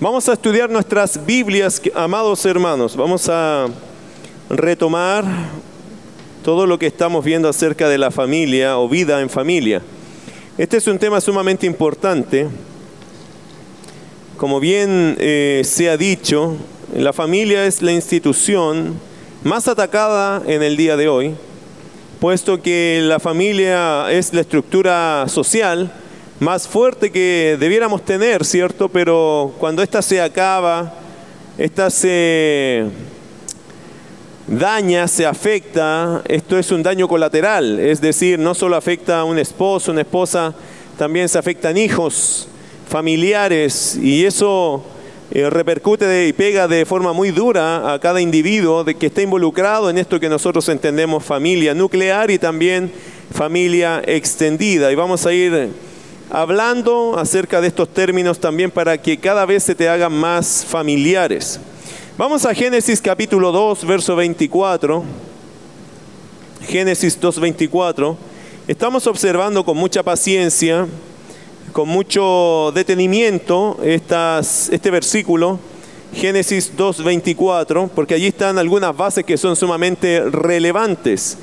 Vamos a estudiar nuestras Biblias, amados hermanos. Vamos a retomar todo lo que estamos viendo acerca de la familia o vida en familia. Este es un tema sumamente importante. Como bien eh, se ha dicho, la familia es la institución más atacada en el día de hoy, puesto que la familia es la estructura social más fuerte que debiéramos tener, ¿cierto? Pero cuando esta se acaba, esta se daña, se afecta, esto es un daño colateral, es decir, no solo afecta a un esposo, una esposa, también se afectan hijos, familiares, y eso eh, repercute y pega de forma muy dura a cada individuo de que está involucrado en esto que nosotros entendemos familia nuclear y también familia extendida. Y vamos a ir hablando acerca de estos términos también para que cada vez se te hagan más familiares. Vamos a Génesis capítulo 2, verso 24. Génesis 2, 24. Estamos observando con mucha paciencia, con mucho detenimiento estas, este versículo, Génesis 2, 24, porque allí están algunas bases que son sumamente relevantes.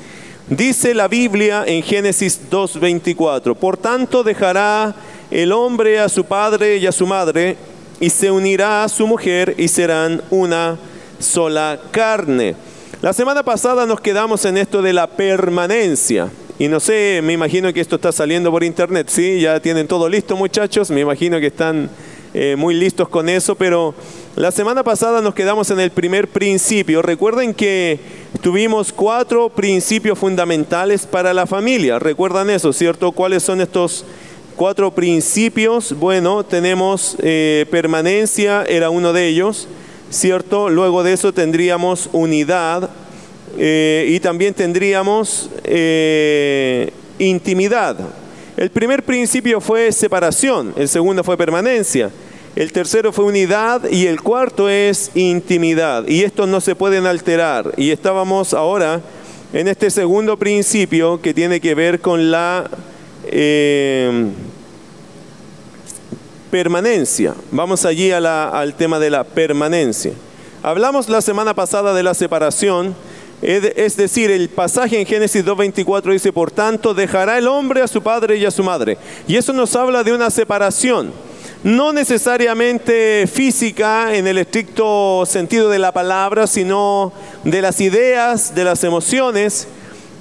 Dice la Biblia en Génesis 2.24, por tanto dejará el hombre a su padre y a su madre y se unirá a su mujer y serán una sola carne. La semana pasada nos quedamos en esto de la permanencia. Y no sé, me imagino que esto está saliendo por internet, ¿sí? Ya tienen todo listo muchachos, me imagino que están eh, muy listos con eso, pero la semana pasada nos quedamos en el primer principio. Recuerden que tuvimos cuatro principios fundamentales para la familia. ¿Recuerdan eso, cierto? ¿Cuáles son estos cuatro principios? Bueno, tenemos eh, permanencia, era uno de ellos, ¿cierto? Luego de eso tendríamos unidad eh, y también tendríamos intimidad. El primer principio fue separación, el segundo fue permanencia. El tercero fue unidad y el cuarto es intimidad. Y estos no se pueden alterar. Y estábamos ahora en este segundo principio que tiene que ver con la eh, permanencia. Vamos allí al tema de la permanencia. Hablamos la semana pasada de la separación. Es decir, el pasaje en Génesis 2.24 dice, por tanto, dejará el hombre a su padre y a su madre. Y eso nos habla de una separación no necesariamente física en el estricto sentido de la palabra, sino de las ideas, de las emociones,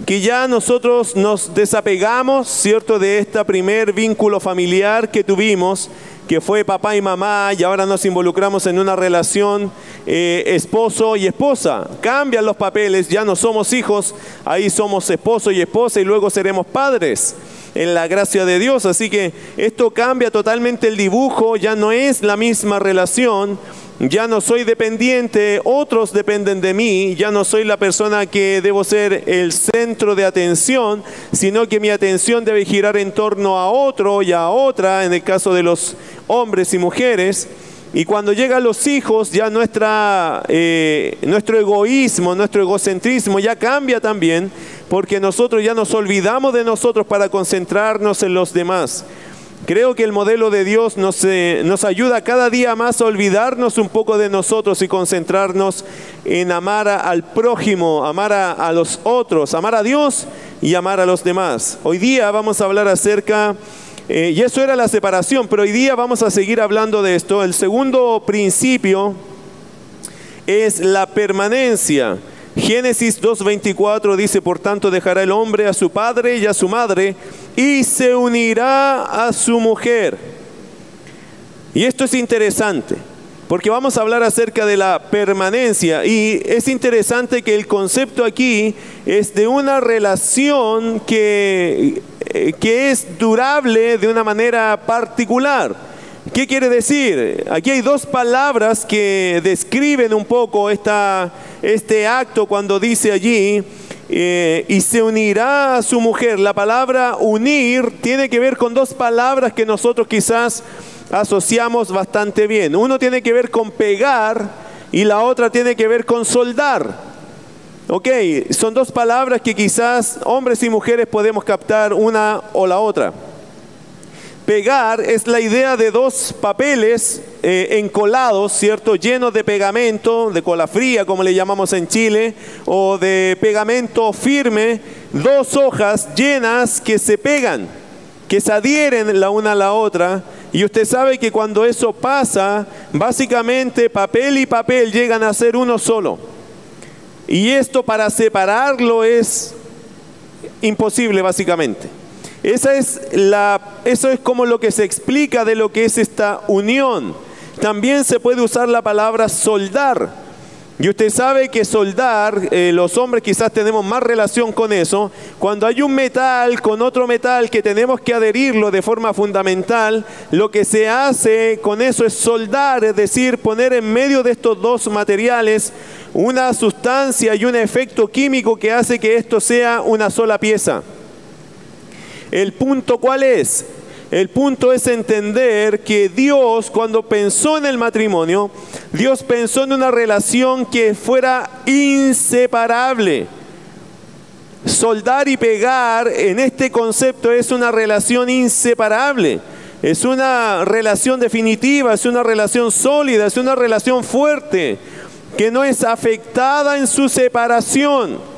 que ya nosotros nos desapegamos, ¿cierto?, de este primer vínculo familiar que tuvimos, que fue papá y mamá, y ahora nos involucramos en una relación eh, esposo y esposa. Cambian los papeles, ya no somos hijos, ahí somos esposo y esposa y luego seremos padres en la gracia de Dios. Así que esto cambia totalmente el dibujo, ya no es la misma relación, ya no soy dependiente, otros dependen de mí, ya no soy la persona que debo ser el centro de atención, sino que mi atención debe girar en torno a otro y a otra, en el caso de los hombres y mujeres. Y cuando llegan los hijos, ya eh, nuestro egoísmo, nuestro egocentrismo ya cambia también, porque nosotros ya nos olvidamos de nosotros para concentrarnos en los demás. Creo que el modelo de Dios nos, eh, ayuda cada día más a olvidarnos un poco de nosotros y concentrarnos en amar al prójimo, amar a, los otros, amar a Dios y amar a los demás. Hoy día vamos a hablar acerca, eh, y eso era la separación, pero hoy día vamos a seguir hablando de esto. El segundo principio es la permanencia. Génesis 2.24 dice, por tanto dejará el hombre a su padre y a su madre y se unirá a su mujer. Y esto es interesante, porque vamos a hablar acerca de la permanencia y es interesante que el concepto aquí es de una relación que, eh, que es durable de una manera particular. ¿Qué quiere decir? Aquí hay dos palabras que describen un poco esta, este acto cuando dice allí, eh, y se unirá a su mujer. La palabra unir tiene que ver con dos palabras que nosotros quizás asociamos bastante bien. Uno tiene que ver con pegar y la otra tiene que ver con soldar. Ok, son dos palabras que quizás hombres y mujeres podemos captar una o la otra. Pegar es la idea de dos papeles eh, encolados, ¿cierto? Llenos de pegamento, de cola fría, como le llamamos en Chile, o de pegamento firme, dos hojas llenas que se pegan, que se adhieren la una a la otra. Y usted sabe que cuando eso pasa, básicamente papel y papel llegan a ser uno solo. Y esto para separarlo es imposible, básicamente. Esa es la, eso es como lo que se explica de lo que es esta unión. También se puede usar la palabra soldar. Y usted sabe que soldar, eh, los hombres quizás tenemos más relación con eso. Cuando hay un metal con otro metal que tenemos que adherirlo de forma fundamental, lo que se hace con eso es soldar, es decir, poner en medio de estos dos materiales una sustancia y un efecto químico que hace que esto sea una sola pieza. El punto cuál es? El punto es entender que Dios cuando pensó en el matrimonio, Dios pensó en una relación que fuera inseparable. Soldar y pegar en este concepto es una relación inseparable. Es una relación definitiva, es una relación sólida, es una relación fuerte, que no es afectada en su separación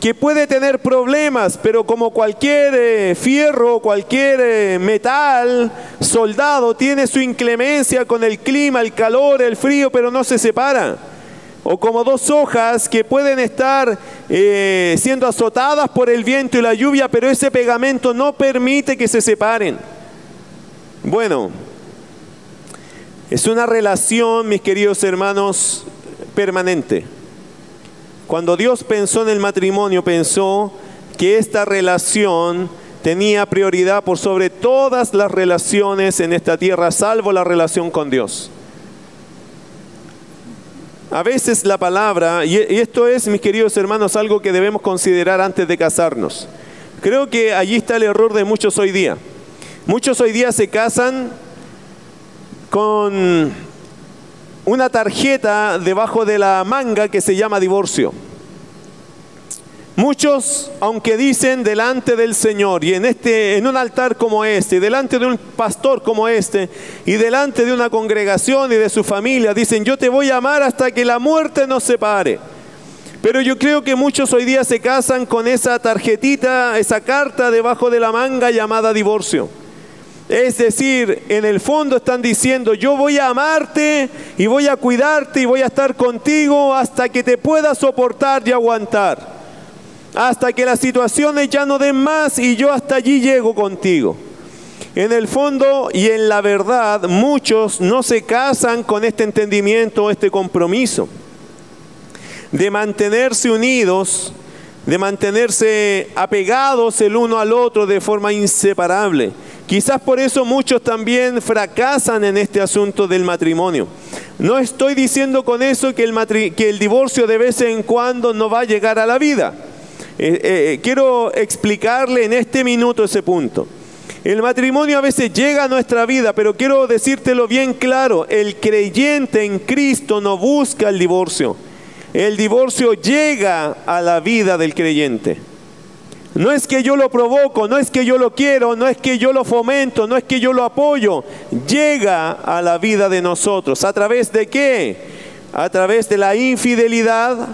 que puede tener problemas, pero como cualquier eh, fierro, cualquier eh, metal, soldado, tiene su inclemencia con el clima, el calor, el frío, pero no se separa. O como dos hojas que pueden estar eh, siendo azotadas por el viento y la lluvia, pero ese pegamento no permite que se separen. Bueno, es una relación, mis queridos hermanos, permanente. Cuando Dios pensó en el matrimonio, pensó que esta relación tenía prioridad por sobre todas las relaciones en esta tierra, salvo la relación con Dios. A veces la palabra, y esto es, mis queridos hermanos, algo que debemos considerar antes de casarnos. Creo que allí está el error de muchos hoy día. Muchos hoy día se casan con una tarjeta debajo de la manga que se llama divorcio. Muchos, aunque dicen delante del Señor y en este en un altar como este, delante de un pastor como este y delante de una congregación y de su familia, dicen, "Yo te voy a amar hasta que la muerte nos separe." Pero yo creo que muchos hoy día se casan con esa tarjetita, esa carta debajo de la manga llamada divorcio. Es decir, en el fondo están diciendo, yo voy a amarte y voy a cuidarte y voy a estar contigo hasta que te pueda soportar y aguantar. Hasta que las situaciones ya no den más y yo hasta allí llego contigo. En el fondo y en la verdad, muchos no se casan con este entendimiento, este compromiso de mantenerse unidos, de mantenerse apegados el uno al otro de forma inseparable. Quizás por eso muchos también fracasan en este asunto del matrimonio. No estoy diciendo con eso que el, divorcio de vez en cuando no va a llegar a la vida. Eh, eh, quiero explicarle en este minuto ese punto. El matrimonio a veces llega a nuestra vida, pero quiero decírtelo bien claro, el creyente en Cristo no busca el divorcio. El divorcio llega a la vida del creyente. No es que yo lo provoco, no es que yo lo quiero, no es que yo lo fomento, no es que yo lo apoyo. Llega a la vida de nosotros. ¿A través de qué? A través de la infidelidad,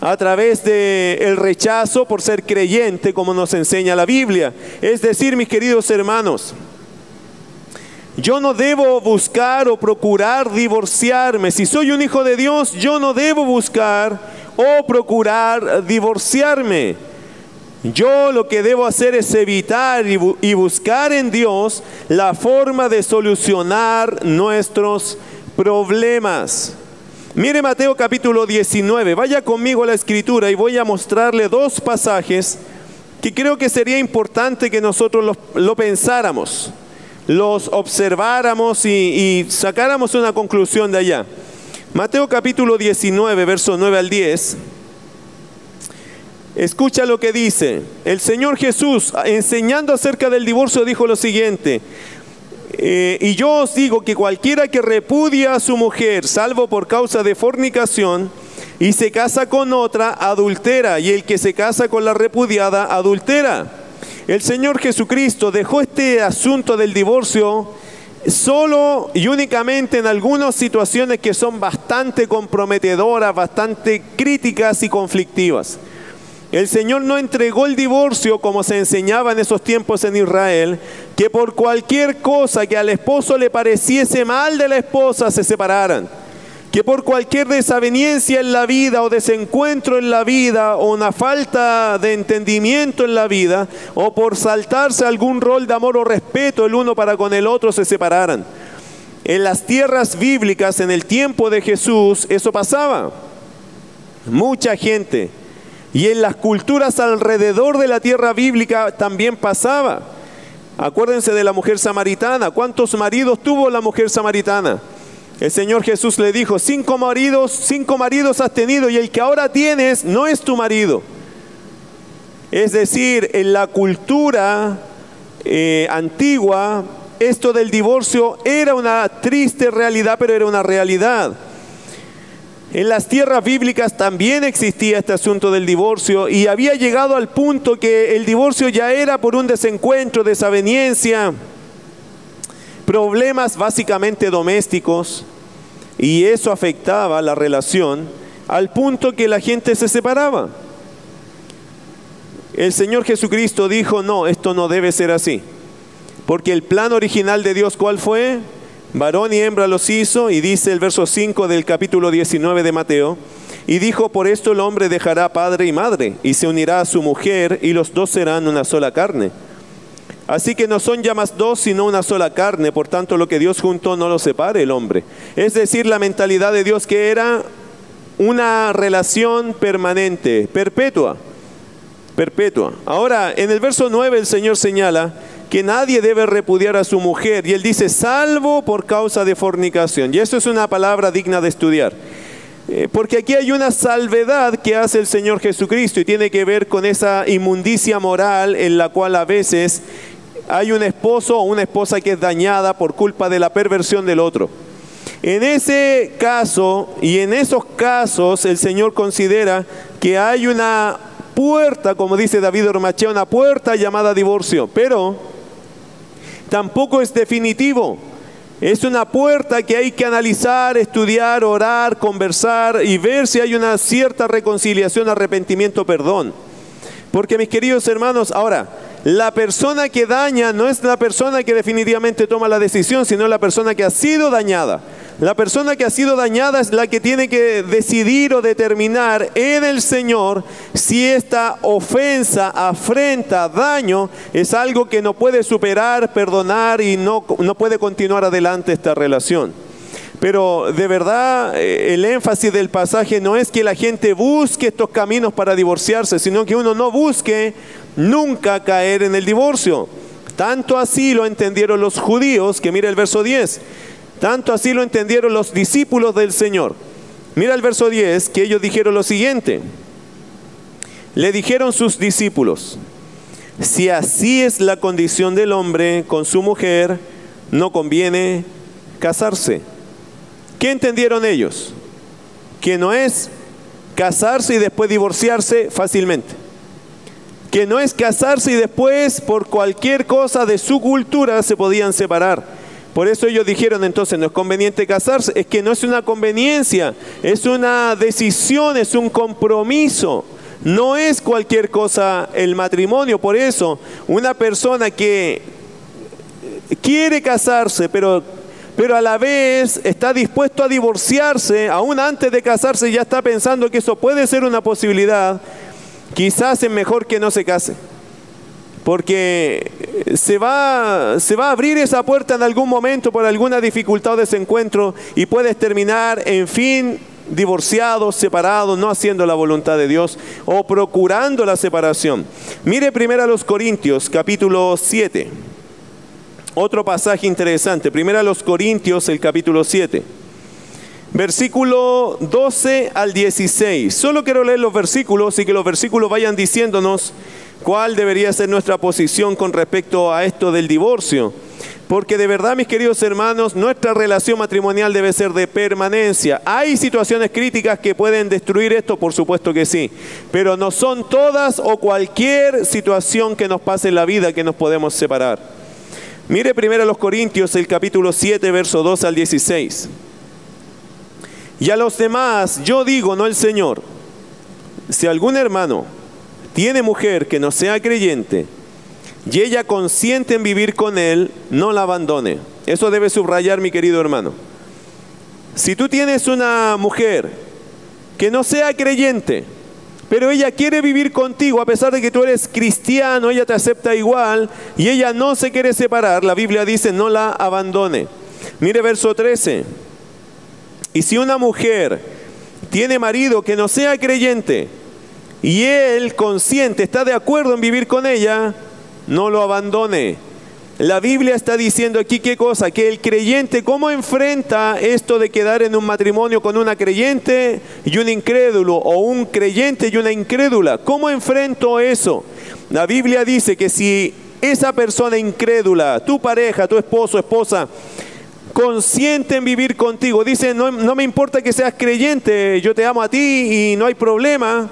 a través del el rechazo por ser creyente, como nos enseña la Biblia. Es decir, mis queridos hermanos, yo no debo buscar o procurar divorciarme. Si soy un hijo de Dios, yo no debo buscar o procurar divorciarme. Yo lo que debo hacer es evitar y, buscar en Dios la forma de solucionar nuestros problemas. Mire Mateo capítulo 19, vaya conmigo a la escritura y voy a mostrarle dos pasajes que creo que sería importante que nosotros lo, pensáramos, los observáramos y, y sacáramos una conclusión de allá. Mateo capítulo 19, verso 9 al 10. Escucha lo que dice. El Señor Jesús, enseñando acerca del divorcio, dijo lo siguiente. Eh, y yo os digo que cualquiera que repudia a su mujer, salvo por causa de fornicación, y se casa con otra, adultera, y el que se casa con la repudiada, adultera. el Señor Jesucristo dejó este asunto del divorcio solo y únicamente en algunas situaciones que son bastante comprometedoras, bastante críticas y conflictivas. El Señor no entregó el divorcio como se enseñaba en esos tiempos en Israel, que por cualquier cosa que al esposo le pareciese mal de la esposa se separaran que por cualquier desaveniencia en la vida o desencuentro en la vida o una falta de entendimiento en la vida o por saltarse algún rol de amor o respeto el uno para con el otro se separaran. En las tierras bíblicas, en el tiempo de Jesús, eso pasaba. Mucha gente. Y en las culturas alrededor de la tierra bíblica también pasaba. Acuérdense de la mujer samaritana. ¿Cuántos maridos tuvo la mujer samaritana? El Señor Jesús le dijo, cinco maridos, cinco maridos has tenido y el que ahora tienes no es tu marido. Es decir, en la cultura eh, antigua, esto del divorcio era una triste realidad, pero era una realidad. En las tierras bíblicas también existía este asunto del divorcio y había llegado al punto que el divorcio ya era por un desencuentro, desaveniencia, problemas básicamente domésticos y eso afectaba la relación al punto que la gente se separaba. El Señor Jesucristo dijo, no, esto no debe ser así. Porque el plan original de Dios, ¿cuál fue? Varón y hembra los hizo, y dice el verso 5 del capítulo 19 de Mateo, y dijo, por esto el hombre dejará padre y madre, y se unirá a su mujer, y los dos serán una sola carne. Así que no son ya más dos, sino una sola carne. Por tanto, lo que Dios juntó no lo separe el hombre. Es decir, la mentalidad de Dios que era una relación permanente, perpetua. Perpetua. Ahora, en el verso 9 el Señor señala que nadie debe repudiar a su mujer. Y él dice, salvo por causa de fornicación. Y eso es una palabra digna de estudiar. Eh, porque aquí hay una salvedad que hace el Señor Jesucristo y tiene que ver con esa inmundicia moral en la cual a veces hay un esposo o una esposa que es dañada por culpa de la perversión del otro. En ese caso y en esos casos el Señor considera que hay una puerta, como dice David Ormachea, una puerta llamada divorcio, pero tampoco es definitivo. Es una puerta que hay que analizar, estudiar, orar, conversar y ver si hay una cierta reconciliación, arrepentimiento, perdón. Porque mis queridos hermanos, ahora, la persona que daña no es la persona que definitivamente toma la decisión, sino la persona que ha sido dañada. La persona que ha sido dañada es la que tiene que decidir o determinar en el Señor si esta ofensa, afrenta, daño es algo que no puede superar, perdonar y no, no puede continuar adelante esta relación. Pero de verdad eh, el énfasis del pasaje no es que la gente busque estos caminos para divorciarse, sino que uno no busque nunca caer en el divorcio. Tanto así lo entendieron los judíos, que mira el verso 10, tanto así lo entendieron los discípulos del Señor. Mira el verso 10, que ellos dijeron lo siguiente. Le dijeron sus discípulos, si así es la condición del hombre con su mujer, no conviene casarse. ¿Qué entendieron ellos? Que no es casarse y después divorciarse fácilmente que no es casarse y después por cualquier cosa de su cultura se podían separar. Por eso ellos dijeron entonces, no es conveniente casarse, es que no es una conveniencia, es una decisión, es un compromiso. No es cualquier cosa el matrimonio, por eso una persona que quiere casarse, pero, pero a la vez está dispuesto a divorciarse, aún antes de casarse ya está pensando que eso puede ser una posibilidad, quizás es mejor que no se case. Porque se va, se va a abrir esa puerta en algún momento por alguna dificultad o desencuentro y puedes terminar, en fin, divorciado, separado, no haciendo la voluntad de Dios o procurando la separación. Mire primero a los Corintios, capítulo 7. Otro pasaje interesante. Primero a los Corintios, el capítulo 7 versículo 12 al 16. Solo quiero leer los versículos y que los versículos vayan diciéndonos cuál debería ser nuestra posición con respecto a esto del divorcio. Porque de verdad, mis queridos hermanos, nuestra relación matrimonial debe ser de permanencia. ¿Hay situaciones críticas que pueden destruir esto? Por supuesto que sí. Pero no son todas o cualquier situación que nos pase en la vida que nos podemos separar. Mire primero a los Corintios, el capítulo 7, verso 2 al 16. Y a los demás, yo digo, no el Señor, si algún hermano tiene mujer que no sea creyente, y ella consiente en vivir con él, no la abandone. Eso debe subrayar mi querido hermano. Si tú tienes una mujer que no sea creyente, pero ella quiere vivir contigo a pesar de que tú eres cristiano, ella te acepta igual y ella no se quiere separar, la Biblia dice no la abandone. Mire verso 13. Y si una mujer tiene marido que no sea creyente y él consciente está de acuerdo en vivir con ella, no lo abandone. La Biblia está diciendo aquí qué cosa, que el creyente, ¿cómo enfrenta esto de quedar en un matrimonio con una creyente y un incrédulo o un creyente y una incrédula? ¿Cómo enfrento eso? La Biblia dice que si esa persona incrédula, tu pareja, tu esposo, esposa, consiente en vivir contigo, dice, no, no me importa que seas creyente, yo te amo a ti y no hay problema,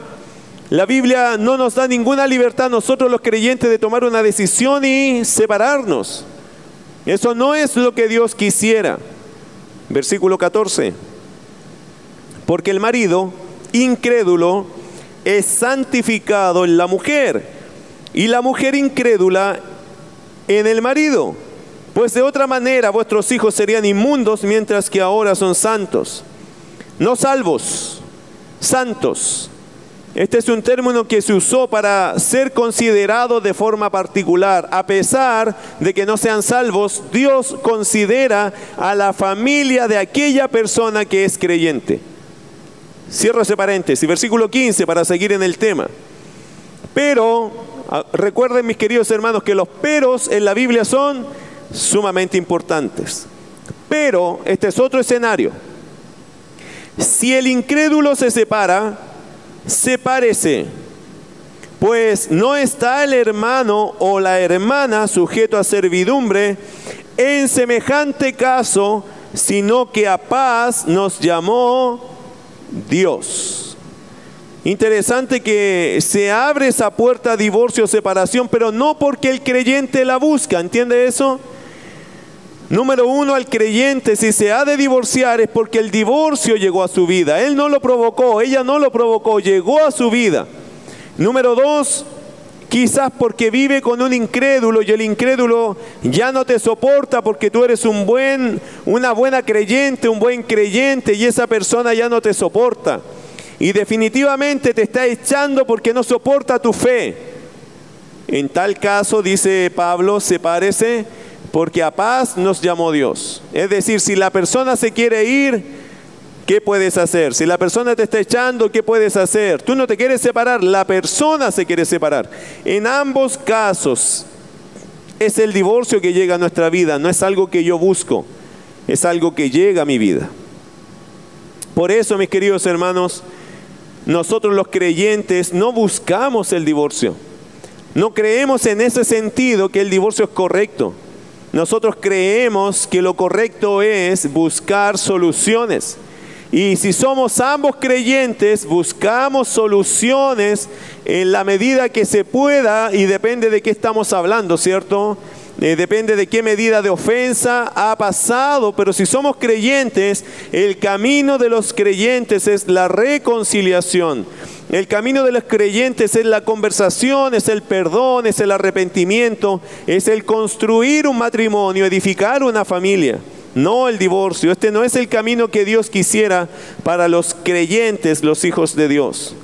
la Biblia no nos da ninguna libertad a nosotros los creyentes de tomar una decisión y separarnos. Eso no es lo que Dios quisiera. Versículo 14. Porque el marido incrédulo es santificado en la mujer y la mujer incrédula en el marido. Pues de otra manera vuestros hijos serían inmundos mientras que ahora son santos. No salvos, santos. Este es un término que se usó para ser considerado de forma particular. A pesar de que no sean salvos, Dios considera a la familia de aquella persona que es creyente. Cierro ese paréntesis. Versículo 15 para seguir en el tema. Pero, ah, recuerden mis queridos hermanos que los peros en la Biblia son sumamente importantes. Pero, este es otro escenario. Si el incrédulo se separa, sepárese, pues no está el hermano o la hermana sujeto a servidumbre en semejante caso, sino que a paz nos llamó Dios. Interesante que se abre esa puerta a divorcio o separación, pero no porque el creyente la busca, ¿entiende eso? Número uno, al creyente, si se ha de divorciar es porque el divorcio llegó a su vida. Él no lo provocó, ella no lo provocó, llegó a su vida. Número dos, quizás porque vive con un incrédulo y el incrédulo ya no te soporta porque tú eres un buen, una buena creyente, un buen creyente y esa persona ya no te soporta. Y definitivamente te está echando porque no soporta tu fe. En tal caso, dice Pablo, se parece porque a paz nos llamó Dios. Es decir, si la persona se quiere ir, ¿qué puedes hacer? Si la persona te está echando, ¿qué puedes hacer? Tú no te quieres separar, la persona se quiere separar. En ambos casos es el divorcio que llega a nuestra vida, no es algo que yo busco, es algo que llega a mi vida. Por eso, mis queridos hermanos, nosotros los creyentes no buscamos el divorcio. No creemos en ese sentido que el divorcio es correcto. Nosotros creemos que lo correcto es buscar soluciones. Y si somos ambos creyentes, buscamos soluciones en la medida que se pueda y depende de qué estamos hablando, ¿cierto? Eh, depende de qué medida de ofensa ha pasado, pero si somos creyentes, el camino de los creyentes es la reconciliación. El camino de los creyentes es la conversación, es el perdón, es el arrepentimiento, es el construir un matrimonio, edificar una familia, no el divorcio. Este no es el camino que Dios quisiera para los creyentes, los hijos de Dios.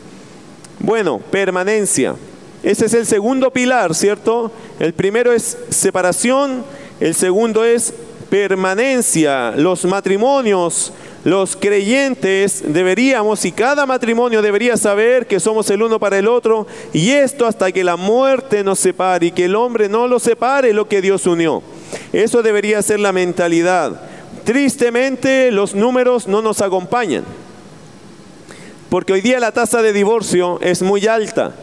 Bueno, permanencia. Ese es el segundo pilar, ¿cierto? El primero es separación, el segundo es permanencia. Los matrimonios los creyentes deberíamos, y cada matrimonio debería saber que somos el uno para el otro, y esto hasta que la muerte nos separe y que el hombre no lo separe lo que Dios unió. Eso debería ser la mentalidad. Tristemente los números no nos acompañan, porque hoy día la tasa de divorcio es muy alta.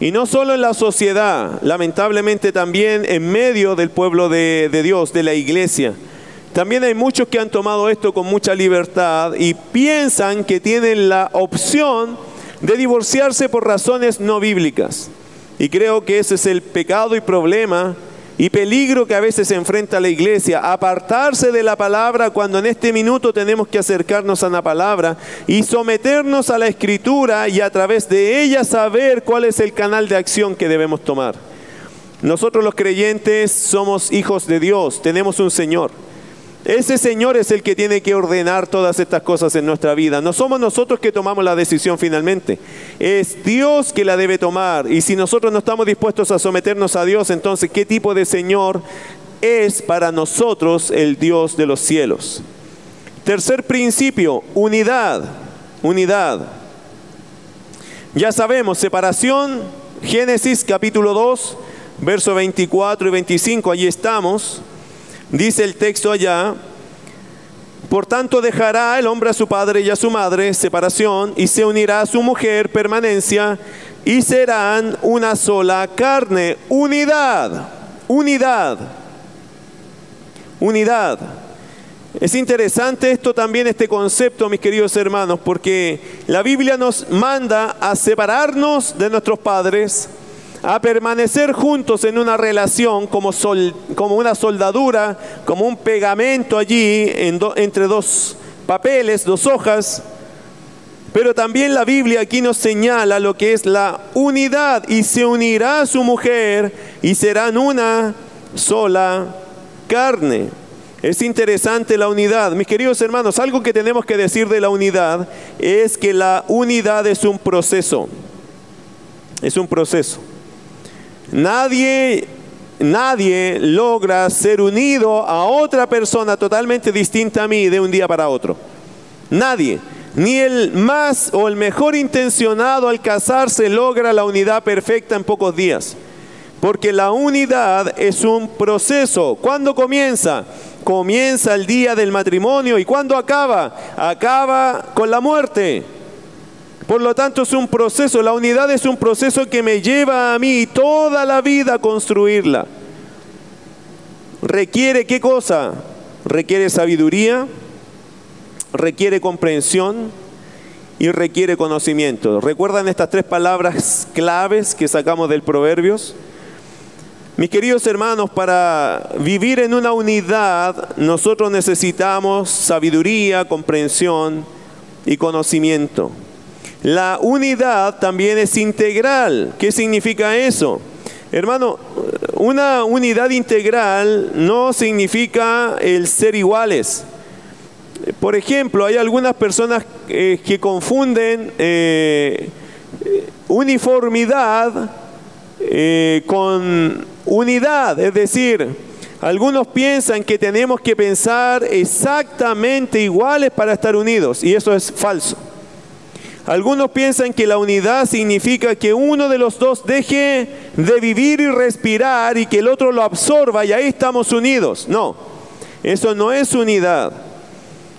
Y no solo en la sociedad, lamentablemente también en medio del pueblo de, Dios, de la iglesia. También hay muchos que han tomado esto con mucha libertad y piensan que tienen la opción de divorciarse por razones no bíblicas. Y creo que ese es el pecado y problema y peligro que a veces enfrenta la iglesia, apartarse de la palabra cuando en este minuto tenemos que acercarnos a la palabra y someternos a la escritura y a través de ella saber cuál es el canal de acción que debemos tomar. Nosotros los creyentes somos hijos de Dios, tenemos un Señor. Ese Señor es el que tiene que ordenar todas estas cosas en nuestra vida. No somos nosotros que tomamos la decisión finalmente. Es Dios que la debe tomar. Y si nosotros no estamos dispuestos a someternos a Dios, entonces, ¿qué tipo de Señor es para nosotros el Dios de los cielos? Tercer principio, unidad. Unidad. Ya sabemos, separación, Génesis capítulo 2, verso 24 y 25, allí estamos. Dice el texto allá, por tanto dejará el hombre a su padre y a su madre, separación, y se unirá a su mujer, permanencia, y serán una sola carne, unidad, unidad, unidad. Es interesante esto también, este concepto, mis queridos hermanos, porque la Biblia nos manda a separarnos de nuestros padres, a permanecer juntos en una relación como, como una soldadura, como un pegamento allí entre dos papeles, dos hojas. Pero también la Biblia aquí nos señala lo que es la unidad y se unirá a su mujer y serán una sola carne. Es interesante la unidad. Mis queridos hermanos, algo que tenemos que decir de la unidad es que la unidad es un proceso. Es un proceso. Nadie, nadie logra ser unido a otra persona totalmente distinta a mí de un día para otro. Nadie. Ni el más o el mejor intencionado al casarse logra la unidad perfecta en pocos días. Porque la unidad es un proceso. ¿Cuándo comienza? Comienza el día del matrimonio. ¿Y cuándo acaba? Acaba con la muerte. Por lo tanto es un proceso, la unidad es un proceso que me lleva a mí toda la vida a construirla. ¿Requiere qué cosa? Requiere sabiduría, requiere comprensión y requiere conocimiento. ¿Recuerdan estas tres palabras claves que sacamos del Proverbios? Mis queridos hermanos, para vivir en una unidad nosotros necesitamos sabiduría, comprensión y conocimiento. La unidad también es integral. ¿Qué significa eso? Hermano, una unidad integral no significa el ser iguales. Por ejemplo, hay algunas personas eh, que confunden eh, uniformidad eh, con unidad, es decir, algunos piensan que tenemos que pensar exactamente iguales para estar unidos y eso es falso. Algunos piensan que la unidad significa que uno de los dos deje de vivir y respirar y que el otro lo absorba y ahí estamos unidos. No, eso no es unidad.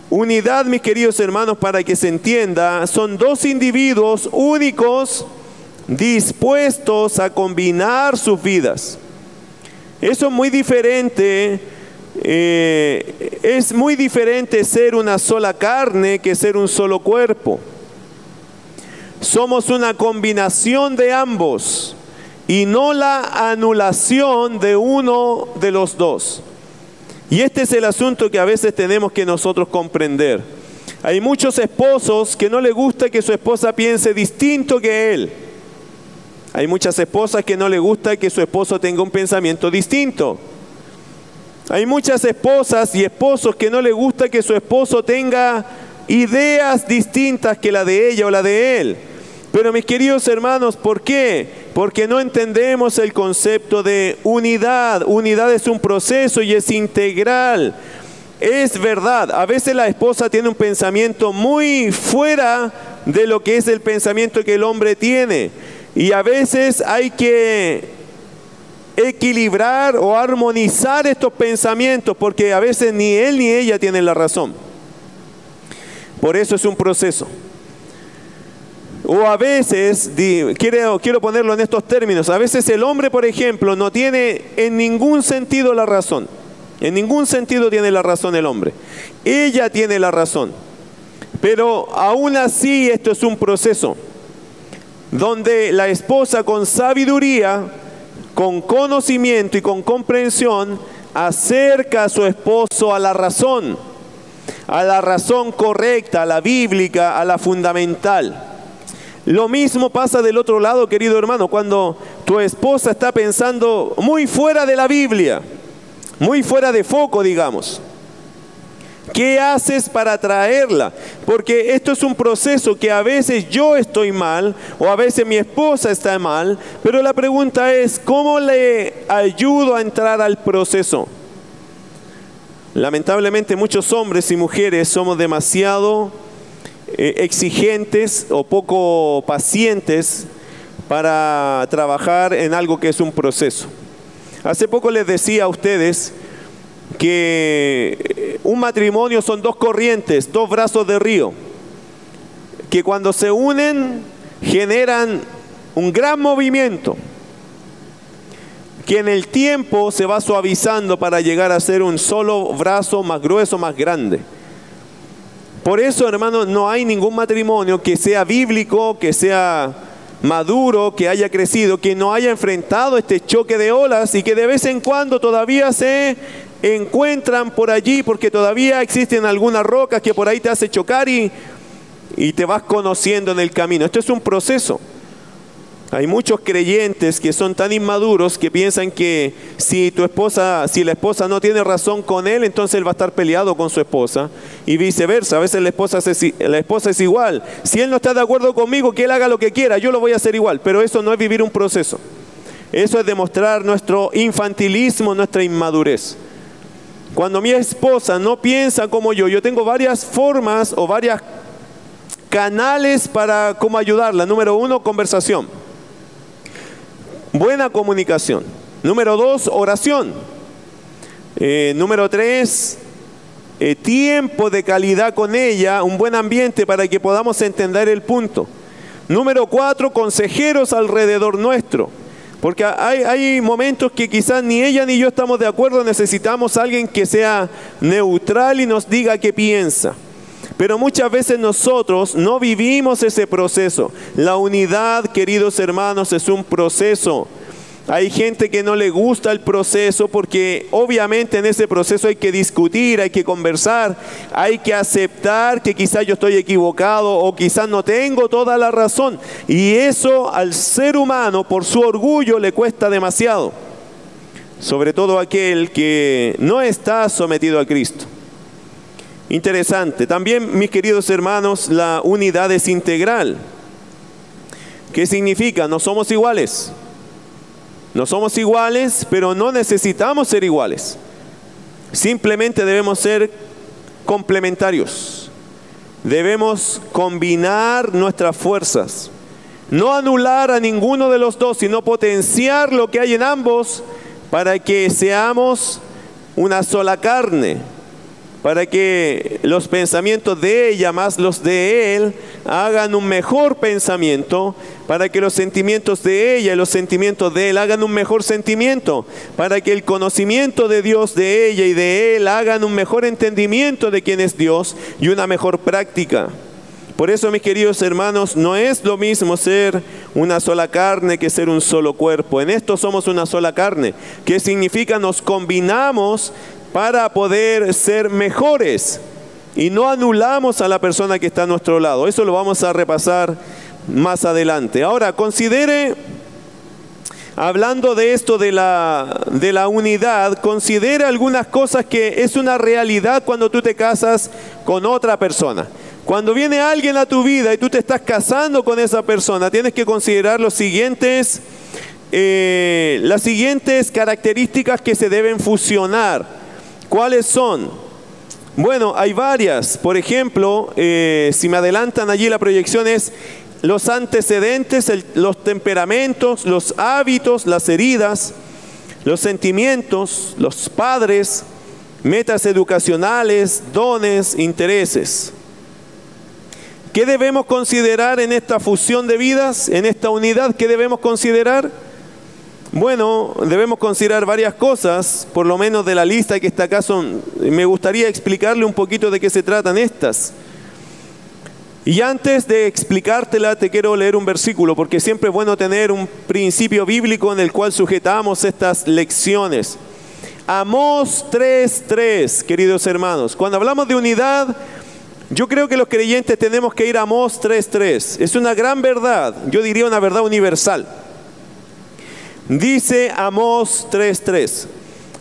Unidad, mis queridos hermanos, para que se entienda, son dos individuos únicos dispuestos a combinar sus vidas. Eso es muy diferente. Eh, es muy diferente ser una sola carne que ser un solo cuerpo. Somos una combinación de ambos y no la anulación de uno de los dos. Y este es el asunto que a veces tenemos que nosotros comprender. Hay muchos esposos que no le gusta que su esposa piense distinto que él. Hay muchas esposas que no le gusta que su esposo tenga un pensamiento distinto. Hay muchas esposas y esposos que no le gusta que su esposo tenga ideas distintas que la de ella o la de él. Pero mis queridos hermanos, ¿por qué? Porque no entendemos el concepto de unidad. Unidad es un proceso y es integral. Es verdad, a veces la esposa tiene un pensamiento muy fuera de lo que es el pensamiento que el hombre tiene. Y a veces hay que equilibrar o armonizar estos pensamientos porque a veces ni él ni ella tienen la razón. Por eso es un proceso. O a veces, quiero, quiero ponerlo en estos términos, a veces el hombre, por ejemplo, no tiene en ningún sentido la razón. En ningún sentido tiene la razón el hombre. Ella tiene la razón. Pero aún así esto es un proceso donde la esposa con sabiduría, con conocimiento y con comprensión acerca a su esposo a la razón, a la razón correcta, a la bíblica, a la fundamental. Lo mismo pasa del otro lado, querido hermano, cuando tu esposa está pensando muy fuera de la Biblia, muy fuera de foco, digamos. ¿Qué haces para traerla? Porque esto es un proceso que a veces yo estoy mal o a veces mi esposa está mal, pero la pregunta es, ¿cómo le ayudo a entrar al proceso? Lamentablemente muchos hombres y mujeres somos demasiado exigentes o poco pacientes para trabajar en algo que es un proceso. Hace poco les decía a ustedes que un matrimonio son dos corrientes, dos brazos de río, que cuando se unen generan un gran movimiento, que en el tiempo se va suavizando para llegar a ser un solo brazo más grueso, más grande. Por eso, hermano, no hay ningún matrimonio que sea bíblico, que sea maduro, que haya crecido, que no haya enfrentado este choque de olas y que de vez en cuando todavía se encuentran por allí porque todavía existen algunas rocas que por ahí te hace chocar y, y te vas conociendo en el camino. Esto es un proceso. Hay muchos creyentes que son tan inmaduros que piensan que si tu esposa, si la esposa no tiene razón con él, entonces él va a estar peleado con su esposa y viceversa. A veces la esposa, es, la esposa es igual. Si él no está de acuerdo conmigo, que él haga lo que quiera, yo lo voy a hacer igual. Pero eso no es vivir un proceso. Eso es demostrar nuestro infantilismo, nuestra inmadurez. Cuando mi esposa no piensa como yo, yo tengo varias formas o varias canales para cómo ayudarla. Número uno, conversación. Buena comunicación. Número dos, oración. Eh, número tres, eh, tiempo de calidad con ella, un buen ambiente para que podamos entender el punto. Número cuatro, consejeros alrededor nuestro. Porque hay, hay, momentos que quizás ni ella ni yo estamos de acuerdo, necesitamos a alguien que sea neutral y nos diga qué piensa. Pero muchas veces nosotros no vivimos ese proceso. La unidad, queridos hermanos, es un proceso. Hay gente que no le gusta el proceso porque obviamente en ese proceso hay que discutir, hay que conversar, hay que aceptar que quizás yo estoy equivocado o quizás no tengo toda la razón. Y eso al ser humano por su orgullo le cuesta demasiado. Sobre todo aquel que no está sometido a Cristo. Interesante. También, mis queridos hermanos, la unidad es integral. ¿Qué significa? No somos iguales. No somos iguales, pero no necesitamos ser iguales. Simplemente debemos ser complementarios. Debemos combinar nuestras fuerzas. No anular a ninguno de los dos, sino potenciar lo que hay en ambos para que seamos una sola carne para que los pensamientos de ella más los de él hagan un mejor pensamiento, para que los sentimientos de ella y los sentimientos de él hagan un mejor sentimiento, para que el conocimiento de Dios de ella y de él hagan un mejor entendimiento de quién es Dios y una mejor práctica. Por eso, mis queridos hermanos, no es lo mismo ser una sola carne que ser un solo cuerpo. En esto somos una sola carne. ¿Qué significa? Nos combinamos para poder ser mejores y no anulamos a la persona que está a nuestro lado. Eso lo vamos a repasar más adelante. Ahora, considere, hablando de esto de la, de la unidad, considere algunas cosas que es una realidad cuando tú te casas con otra persona. Cuando viene alguien a tu vida y tú te estás casando con esa persona, tienes que considerar los siguientes, eh, las siguientes características que se deben fusionar. ¿Cuáles son? Bueno, hay varias. Por ejemplo, eh, si me adelantan allí la proyección es los antecedentes, los temperamentos, los hábitos, las heridas, los sentimientos, los padres, metas educacionales, dones, intereses. ¿Qué debemos considerar en esta fusión de vidas, en esta unidad? ¿Qué debemos considerar? Bueno, debemos considerar varias cosas, por lo menos de la lista que está acá son, me gustaría explicarle un poquito de qué se tratan estas. Y antes de explicártela, te quiero leer un versículo, porque siempre es bueno tener un principio bíblico en el cual sujetamos estas lecciones. Amós 3.3, queridos hermanos. Cuando hablamos de unidad, yo creo que los creyentes tenemos que ir a Amós 3.3. Es una gran verdad, yo diría una verdad universal. Dice Amós 3.3,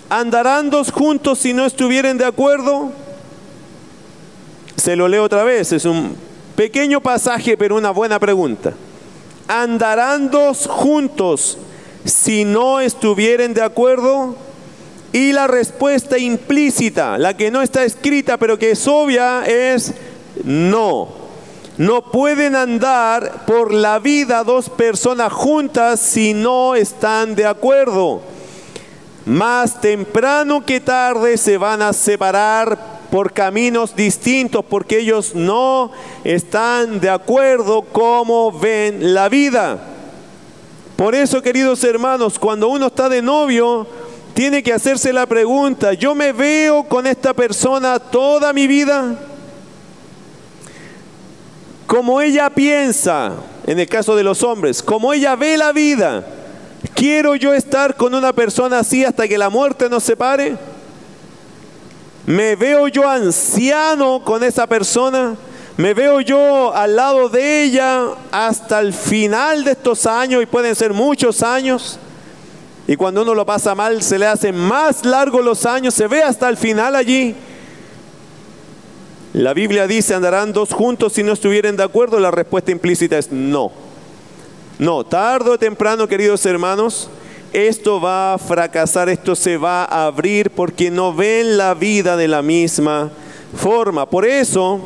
¿andarán dos juntos si no estuvieren de acuerdo? Se lo leo otra vez, es un pequeño pasaje pero una buena pregunta. ¿Andarán dos juntos si no estuvieren de acuerdo? Y la respuesta implícita, la que no está escrita pero que es obvia, es no. No pueden andar por la vida dos personas juntas si no están de acuerdo. Más temprano que tarde se van a separar por caminos distintos porque ellos no están de acuerdo cómo ven la vida. Por eso, queridos hermanos, cuando uno está de novio, tiene que hacerse la pregunta, ¿yo me veo con esta persona toda mi vida? Como ella piensa, en el caso de los hombres, como ella ve la vida, ¿quiero yo estar con una persona así hasta que la muerte nos separe? ¿Me veo yo anciano con esa persona? ¿Me veo yo al lado de ella hasta el final de estos años y pueden ser muchos años? Y cuando uno lo pasa mal se le hacen más largos los años, se ve hasta el final allí. La Biblia dice, andarán dos juntos si no estuvieren de acuerdo. La respuesta implícita es no. No, tarde o temprano, queridos hermanos, esto va a fracasar, esto se va a abrir porque no ven la vida de la misma forma. Por eso,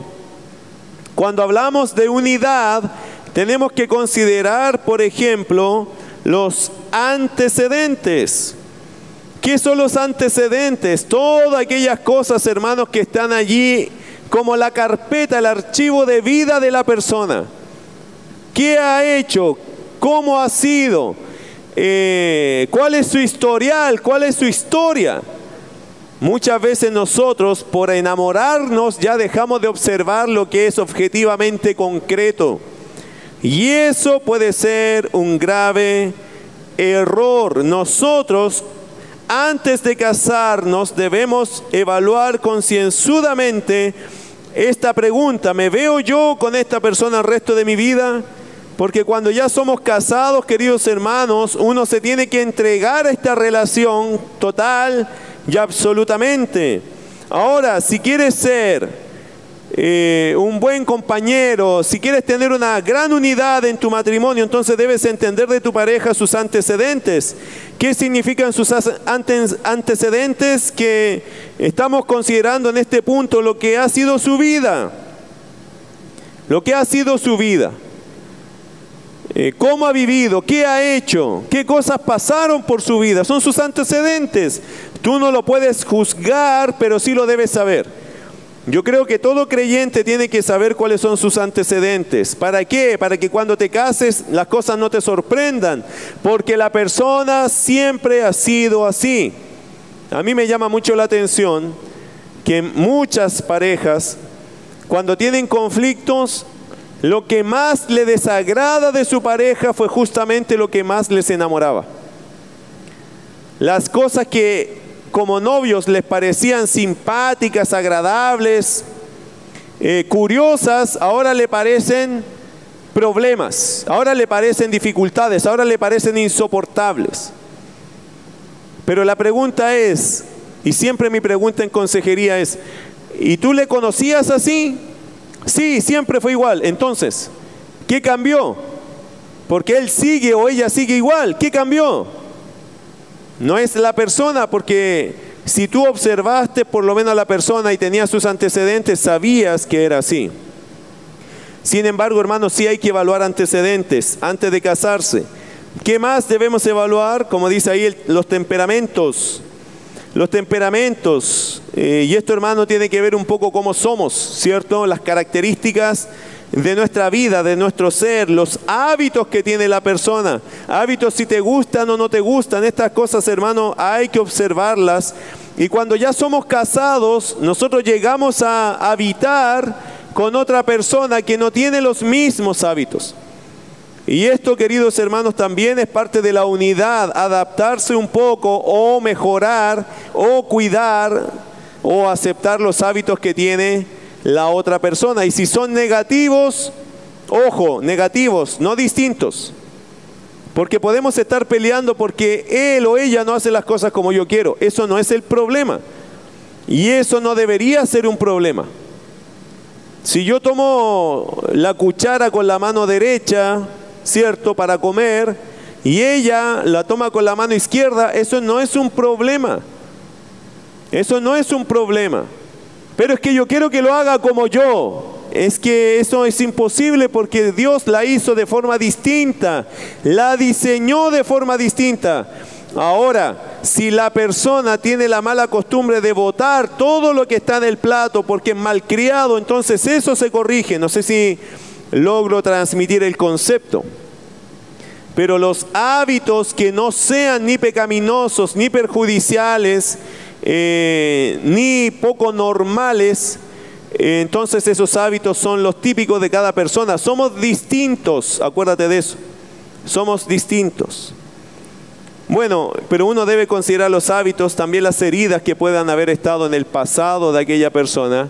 cuando hablamos de unidad, tenemos que considerar, por ejemplo, los antecedentes. ¿Qué son los antecedentes? Todas aquellas cosas, hermanos, que están allí como la carpeta, el archivo de vida de la persona. ¿Qué ha hecho? ¿Cómo ha sido? Eh, ¿Cuál es su historial? ¿Cuál es su historia? Muchas veces nosotros por enamorarnos ya dejamos de observar lo que es objetivamente concreto. Y eso puede ser un grave error. Nosotros antes de casarnos debemos evaluar concienzudamente esta pregunta, ¿me veo yo con esta persona el resto de mi vida? Porque cuando ya somos casados, queridos hermanos, uno se tiene que entregar a esta relación total y absolutamente. Ahora, si quieres ser eh, un buen compañero, si quieres tener una gran unidad en tu matrimonio, entonces debes entender de tu pareja sus antecedentes. ¿Qué significan sus antecedentes? Que estamos considerando en este punto lo que ha sido su vida. Lo que ha sido su vida. Eh, cómo ha vivido, qué ha hecho, qué cosas pasaron por su vida. Son sus antecedentes. Tú no lo puedes juzgar, pero sí lo debes saber. Yo creo que todo creyente tiene que saber cuáles son sus antecedentes. ¿Para qué? Para que cuando te cases las cosas no te sorprendan. Porque la persona siempre ha sido así. A mí me llama mucho la atención que muchas parejas, cuando tienen conflictos, lo que más le desagrada de su pareja fue justamente lo que más les enamoraba. Las cosas que como novios les parecían simpáticas, agradables, eh, curiosas, ahora le parecen problemas, ahora le parecen dificultades, ahora le parecen insoportables. Pero la pregunta es, y siempre mi pregunta en consejería es, ¿y tú le conocías así? Sí, siempre fue igual. Entonces, ¿qué cambió? Porque él sigue o ella sigue igual. ¿Qué cambió? No es la persona, porque si tú observaste por lo menos a la persona y tenías sus antecedentes, sabías que era así. Sin embargo, hermanos, sí hay que evaluar antecedentes antes de casarse. ¿Qué más debemos evaluar? Como dice ahí, los temperamentos. Los temperamentos. eh, y esto hermano tiene que ver un poco cómo somos, ¿cierto? Las características de nuestra vida, de nuestro ser, los hábitos que tiene la persona. Hábitos si te gustan o no te gustan. Estas cosas, hermano, hay que observarlas. Y cuando ya somos casados, nosotros llegamos a habitar con otra persona que no tiene los mismos hábitos. Y esto, queridos hermanos, también es parte de la unidad, adaptarse un poco o mejorar o cuidar o aceptar los hábitos que tiene la otra persona. Y si son negativos, ojo, negativos, no distintos. Porque podemos estar peleando porque él o ella no hace las cosas como yo quiero. Eso no es el problema. Y eso no debería ser un problema. Si yo tomo la cuchara con la mano derecha, ¿cierto?, para comer, y ella la toma con la mano izquierda, eso no es un problema. Eso no es un problema. Pero es que yo quiero que lo haga como yo. Es que eso es imposible porque Dios la hizo de forma distinta, la diseñó de forma distinta. Ahora, si la persona tiene la mala costumbre de botar todo lo que está en el plato porque es malcriado, entonces eso se corrige. No sé si logro transmitir el concepto. Pero los hábitos que no sean ni pecaminosos ni perjudiciales, eh, ni poco normales, entonces esos hábitos son los típicos de cada persona. Somos distintos, acuérdate de eso. Somos distintos. Bueno, pero uno debe considerar los hábitos, también las heridas que puedan haber estado en el pasado de aquella persona.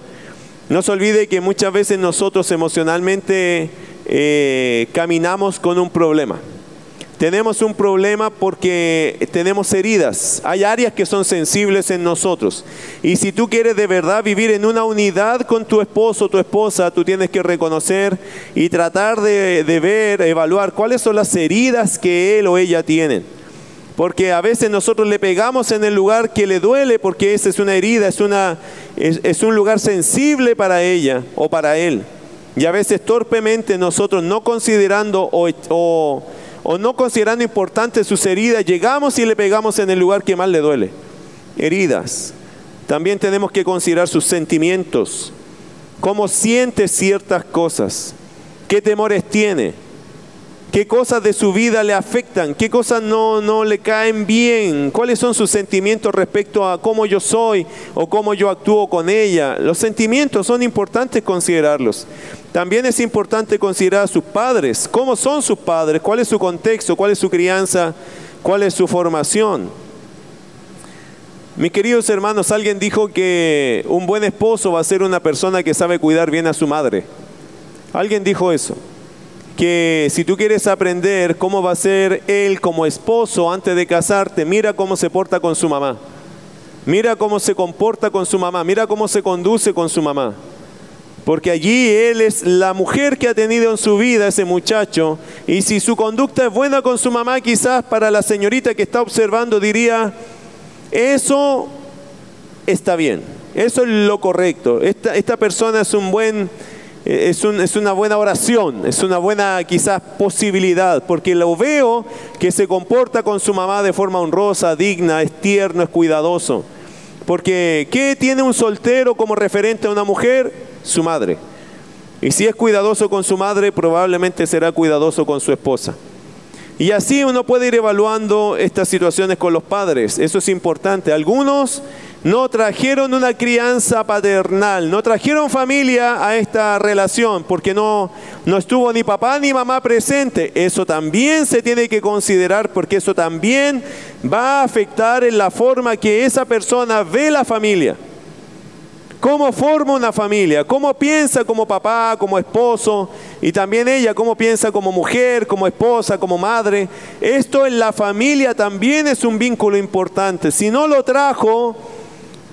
No se olvide que muchas veces nosotros emocionalmente eh, caminamos con un problema. Tenemos un problema porque tenemos heridas. Hay áreas que son sensibles en nosotros. Y si tú quieres de verdad vivir en una unidad con tu esposo o tu esposa, tú tienes que reconocer y tratar de, ver, evaluar cuáles son las heridas que él o ella tienen. Porque a veces nosotros le pegamos en el lugar que le duele porque esa es una herida, es, una, es, un lugar sensible para ella o para él. Y a veces torpemente nosotros no considerando o o no considerando importantes sus heridas, llegamos y le pegamos en el lugar que más le duele. Heridas. También tenemos que considerar sus sentimientos, cómo siente ciertas cosas, qué temores tiene, qué cosas de su vida le afectan, qué cosas no, no le caen bien, cuáles son sus sentimientos respecto a cómo yo soy o cómo yo actúo con ella. Los sentimientos son importantes considerarlos. También es importante considerar a sus padres, cómo son sus padres, cuál es su contexto, cuál es su crianza, cuál es su formación. Mis queridos hermanos, alguien dijo que un buen esposo va a ser una persona que sabe cuidar bien a su madre. Alguien dijo eso. Que si tú quieres aprender cómo va a ser él como esposo antes de casarte, mira cómo se porta con su mamá. Mira cómo se comporta con su mamá. Mira cómo se conduce con su mamá. Porque allí él es la mujer que ha tenido en su vida ese muchacho. Y si su conducta es buena con su mamá, quizás para la señorita que está observando diría, eso está bien, eso es lo correcto. Esta, persona es un buen, es, es una buena oración, es una buena quizás posibilidad, porque lo veo que se comporta con su mamá de forma honrosa, digna, es tierno, es cuidadoso. Porque ¿qué tiene un soltero como referente a una mujer? Su madre. Y si es cuidadoso con su madre, probablemente será cuidadoso con su esposa. Y así uno puede ir evaluando estas situaciones con los padres. Eso es importante. Algunos no trajeron una crianza paternal, no trajeron familia a esta relación porque no, no estuvo ni papá ni mamá presente. Eso también se tiene que considerar porque eso también va a afectar en la forma que esa persona ve la familia cómo forma una familia, cómo piensa como papá, como esposo, y también ella cómo piensa como mujer, como esposa, como madre. Esto en la familia también es un vínculo importante. Si no lo trajo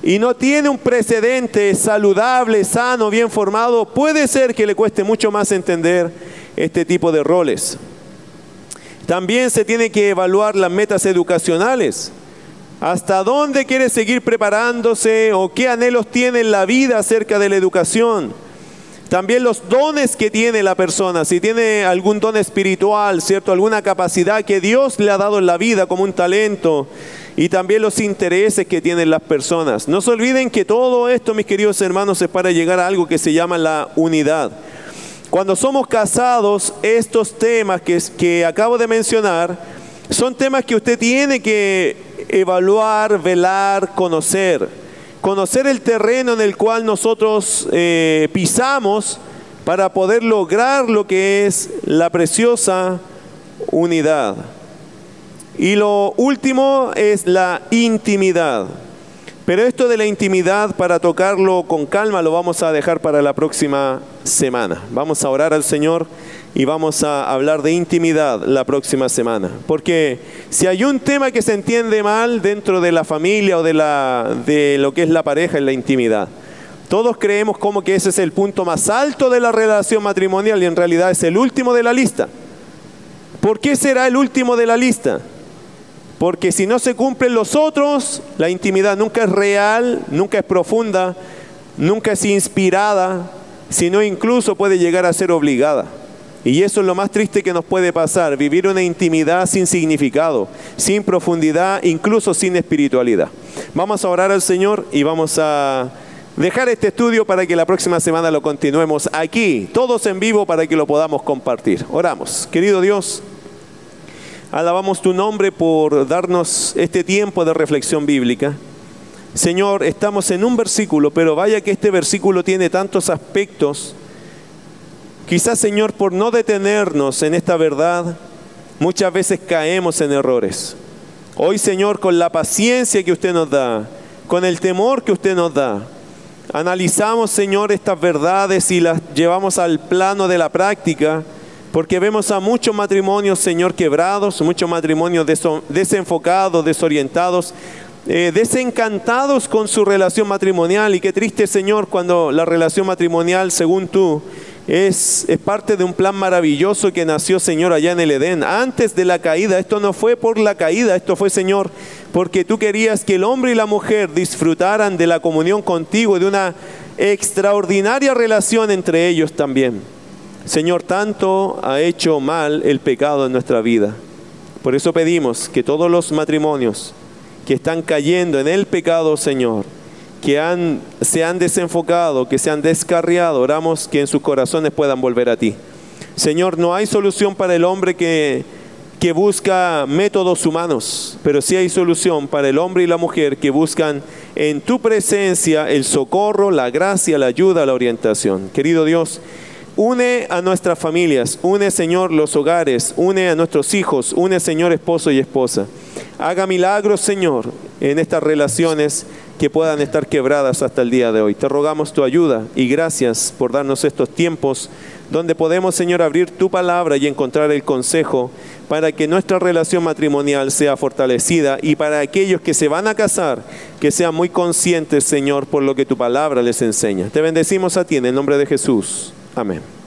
y no tiene un precedente saludable, sano, bien formado, puede ser que le cueste mucho más entender este tipo de roles. También se tiene que evaluar las metas educacionales. ¿Hasta dónde quiere seguir preparándose o qué anhelos tiene en la vida acerca de la educación? También los dones que tiene la persona, si tiene algún don espiritual, ¿cierto? Alguna capacidad que Dios le ha dado en la vida como un talento. y también los intereses que tienen las personas. No se olviden que todo esto, mis queridos hermanos, es para llegar a algo que se llama la unidad. Cuando somos casados, estos temas que, que acabo de mencionar son temas que usted tiene que evaluar, velar, conocer. Conocer el terreno en el cual nosotros eh, pisamos para poder lograr lo que es la preciosa unidad. Y lo último es la intimidad. Pero esto de la intimidad, para tocarlo con calma, lo vamos a dejar para la próxima semana. Vamos a orar al Señor y vamos a hablar de intimidad la próxima semana. Porque si hay un tema que se entiende mal dentro de la familia o de, la, de lo que es la pareja, es la intimidad. Todos creemos como que ese es el punto más alto de la relación matrimonial y en realidad es el último de la lista. ¿Por qué será el último de la lista? Porque si no se cumplen los otros, la intimidad nunca es real, nunca es profunda, nunca es inspirada, sino incluso puede llegar a ser obligada. Y eso es lo más triste que nos puede pasar, vivir una intimidad sin significado, sin profundidad, incluso sin espiritualidad. Vamos a orar al Señor y vamos a dejar este estudio para que la próxima semana lo continuemos aquí, todos en vivo para que lo podamos compartir. Oramos. Querido Dios, Alabamos tu nombre por darnos este tiempo de reflexión bíblica. Señor, estamos en un versículo, pero vaya que este versículo tiene tantos aspectos. Quizás, Señor, por no detenernos en esta verdad, muchas veces caemos en errores. Hoy, Señor, con la paciencia que usted nos da, con el temor que usted nos da, analizamos, Señor, estas verdades y las llevamos al plano de la práctica porque vemos a muchos matrimonios, Señor, quebrados, muchos matrimonios desenfocados, desorientados, eh, desencantados con su relación matrimonial. Y qué triste, Señor, cuando la relación matrimonial, según tú, es, parte de un plan maravilloso que nació, Señor, allá en el Edén. Antes de la caída, esto no fue por la caída, esto fue, Señor, porque tú querías que el hombre y la mujer disfrutaran de la comunión contigo, de una extraordinaria relación entre ellos también. Señor, tanto ha hecho mal el pecado en nuestra vida. Por eso pedimos que todos los matrimonios que están cayendo en el pecado, Señor, que han, se han desenfocado, que se han descarriado, oramos que en sus corazones puedan volver a ti. Señor, no hay solución para el hombre que, que busca métodos humanos, pero sí hay solución para el hombre y la mujer que buscan en tu presencia el socorro, la gracia, la ayuda, la orientación. Querido Dios, Une a nuestras familias, une Señor los hogares, une a nuestros hijos, une Señor esposo y esposa. Haga milagros Señor en estas relaciones que puedan estar quebradas hasta el día de hoy. Te rogamos tu ayuda y gracias por darnos estos tiempos donde podemos Señor abrir tu palabra y encontrar el consejo para que nuestra relación matrimonial sea fortalecida y para aquellos que se van a casar, que sean muy conscientes, Señor, por lo que tu palabra les enseña. Te bendecimos a ti en el nombre de Jesús. Amén.